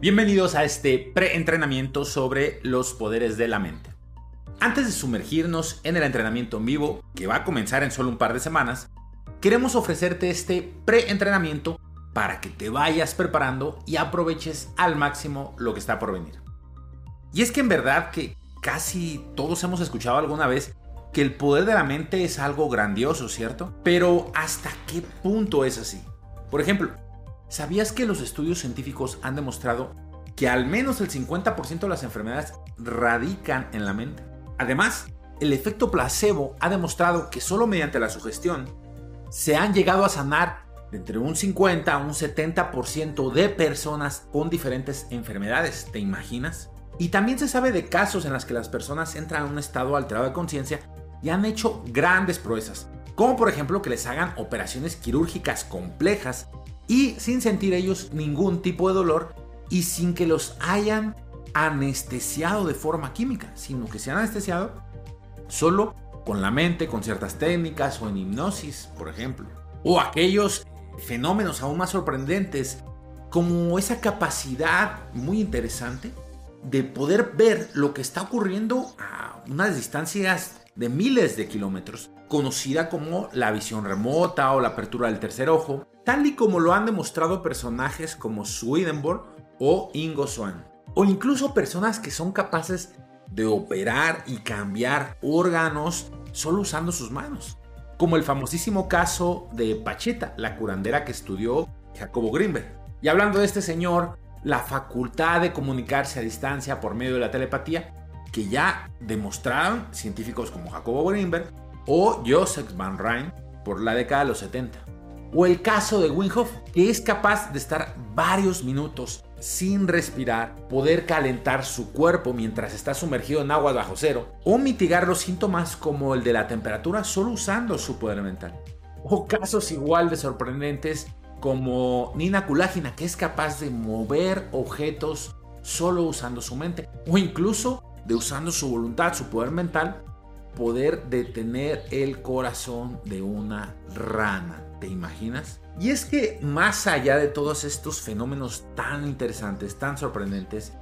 Bienvenidos a este pre-entrenamiento sobre los poderes de la mente. Antes de sumergirnos en el entrenamiento en vivo, que va a comenzar en solo un par de semanas, queremos ofrecerte este pre-entrenamiento para que te vayas preparando y aproveches al máximo lo que está por venir. Y es que en verdad que casi todos hemos escuchado alguna vez que el poder de la mente es algo grandioso, ¿cierto? Pero ¿hasta qué punto es así? Por ejemplo, ¿Sabías que los estudios científicos han demostrado que al menos el 50% de las enfermedades radican en la mente? Además, el efecto placebo ha demostrado que solo mediante la sugestión se han llegado a sanar entre un 50 a un 70% de personas con diferentes enfermedades, ¿te imaginas? Y también se sabe de casos en los que las personas entran en un estado alterado de conciencia y han hecho grandes proezas, como por ejemplo que les hagan operaciones quirúrgicas complejas y sin sentir ellos ningún tipo de dolor y sin que los hayan anestesiado de forma química, sino que se han anestesiado solo con la mente, con ciertas técnicas o en hipnosis, por ejemplo. O aquellos fenómenos aún más sorprendentes como esa capacidad muy interesante de poder ver lo que está ocurriendo a unas distancias de miles de kilómetros, conocida como la visión remota o la apertura del tercer ojo, tal y como lo han demostrado personajes como Swedenborg o Ingo Swann, o incluso personas que son capaces de operar y cambiar órganos solo usando sus manos, como el famosísimo caso de Pacheta, la curandera que estudió Jacobo Greenberg. Y hablando de este señor, la facultad de comunicarse a distancia por medio de la telepatía, que ya demostraron científicos como Jacobo Greenberg o Joseph Van Rijn por la década de los 70. O el caso de Winhoff, que es capaz de estar varios minutos sin respirar, poder calentar su cuerpo mientras está sumergido en agua bajo cero, o mitigar los síntomas como el de la temperatura solo usando su poder mental. O casos igual de sorprendentes como Nina Kulagina, que es capaz de mover objetos solo usando su mente, o incluso de usando su voluntad, su poder mental, poder detener el corazón de una rana. ¿Te imaginas? Y es que más allá de todos estos fenómenos tan interesantes, tan sorprendentes,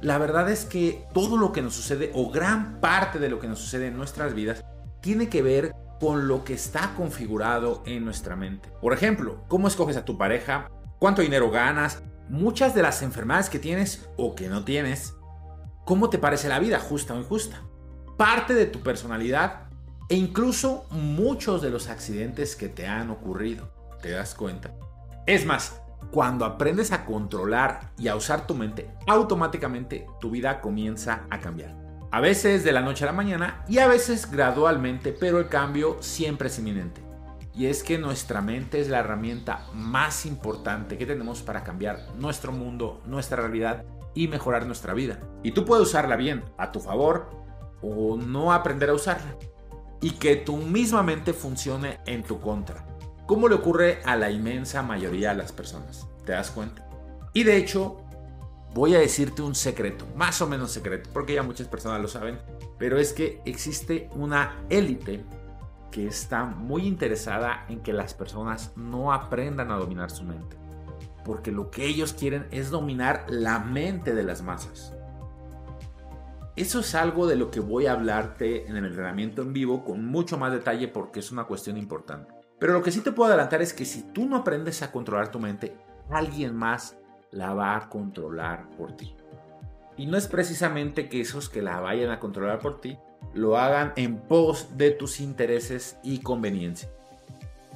la verdad es que todo lo que nos sucede, o gran parte de lo que nos sucede en nuestras vidas, tiene que ver con lo que está configurado en nuestra mente. Por ejemplo, cómo escoges a tu pareja, cuánto dinero ganas, muchas de las enfermedades que tienes o que no tienes, cómo te parece la vida, justa o injusta parte de tu personalidad e incluso muchos de los accidentes que te han ocurrido. ¿Te das cuenta? Es más, cuando aprendes a controlar y a usar tu mente, automáticamente tu vida comienza a cambiar. A veces de la noche a la mañana y a veces gradualmente, pero el cambio siempre es inminente. Y es que nuestra mente es la herramienta más importante que tenemos para cambiar nuestro mundo, nuestra realidad y mejorar nuestra vida. Y tú puedes usarla bien, a tu favor o no aprender a usarla y que tu misma mente funcione en tu contra, como le ocurre a la inmensa mayoría de las personas. ¿Te das cuenta? Y de hecho, voy a decirte un secreto, más o menos secreto, porque ya muchas personas lo saben, pero es que existe una élite que está muy interesada en que las personas no aprendan a dominar su mente, porque lo que ellos quieren es dominar la mente de las masas. Eso es algo de lo que voy a hablarte en el entrenamiento en vivo con mucho más detalle porque es una cuestión importante. Pero lo que sí te puedo adelantar es que si tú no aprendes a controlar tu mente, alguien más la va a controlar por ti. Y no es precisamente que esos que la vayan a controlar por ti lo hagan en pos de tus intereses y conveniencia.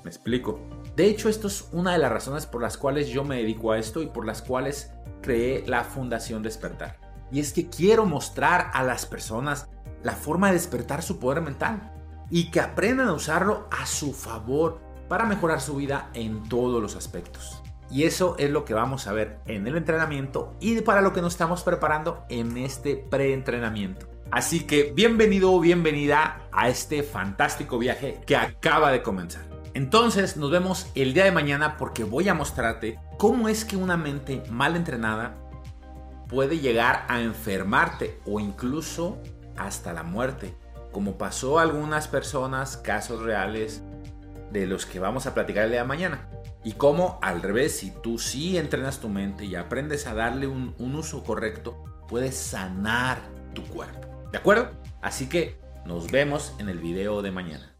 Me explico. De hecho, esto es una de las razones por las cuales yo me dedico a esto y por las cuales creé la Fundación Despertar. Y es que quiero mostrar a las personas la forma de despertar su poder mental y que aprendan a usarlo a su favor para mejorar su vida en todos los aspectos. Y eso es lo que vamos a ver en el entrenamiento y para lo que nos estamos preparando en este preentrenamiento. Así que bienvenido o bienvenida a este fantástico viaje que acaba de comenzar. Entonces nos vemos el día de mañana porque voy a mostrarte cómo es que una mente mal entrenada puede llegar a enfermarte o incluso hasta la muerte, como pasó a algunas personas, casos reales de los que vamos a platicar el mañana. y cómo al revés, si tú sí entrenas tu mente y aprendes a darle un, un uso correcto, puedes sanar tu cuerpo. ¿De acuerdo? Así que nos vemos en el video de mañana.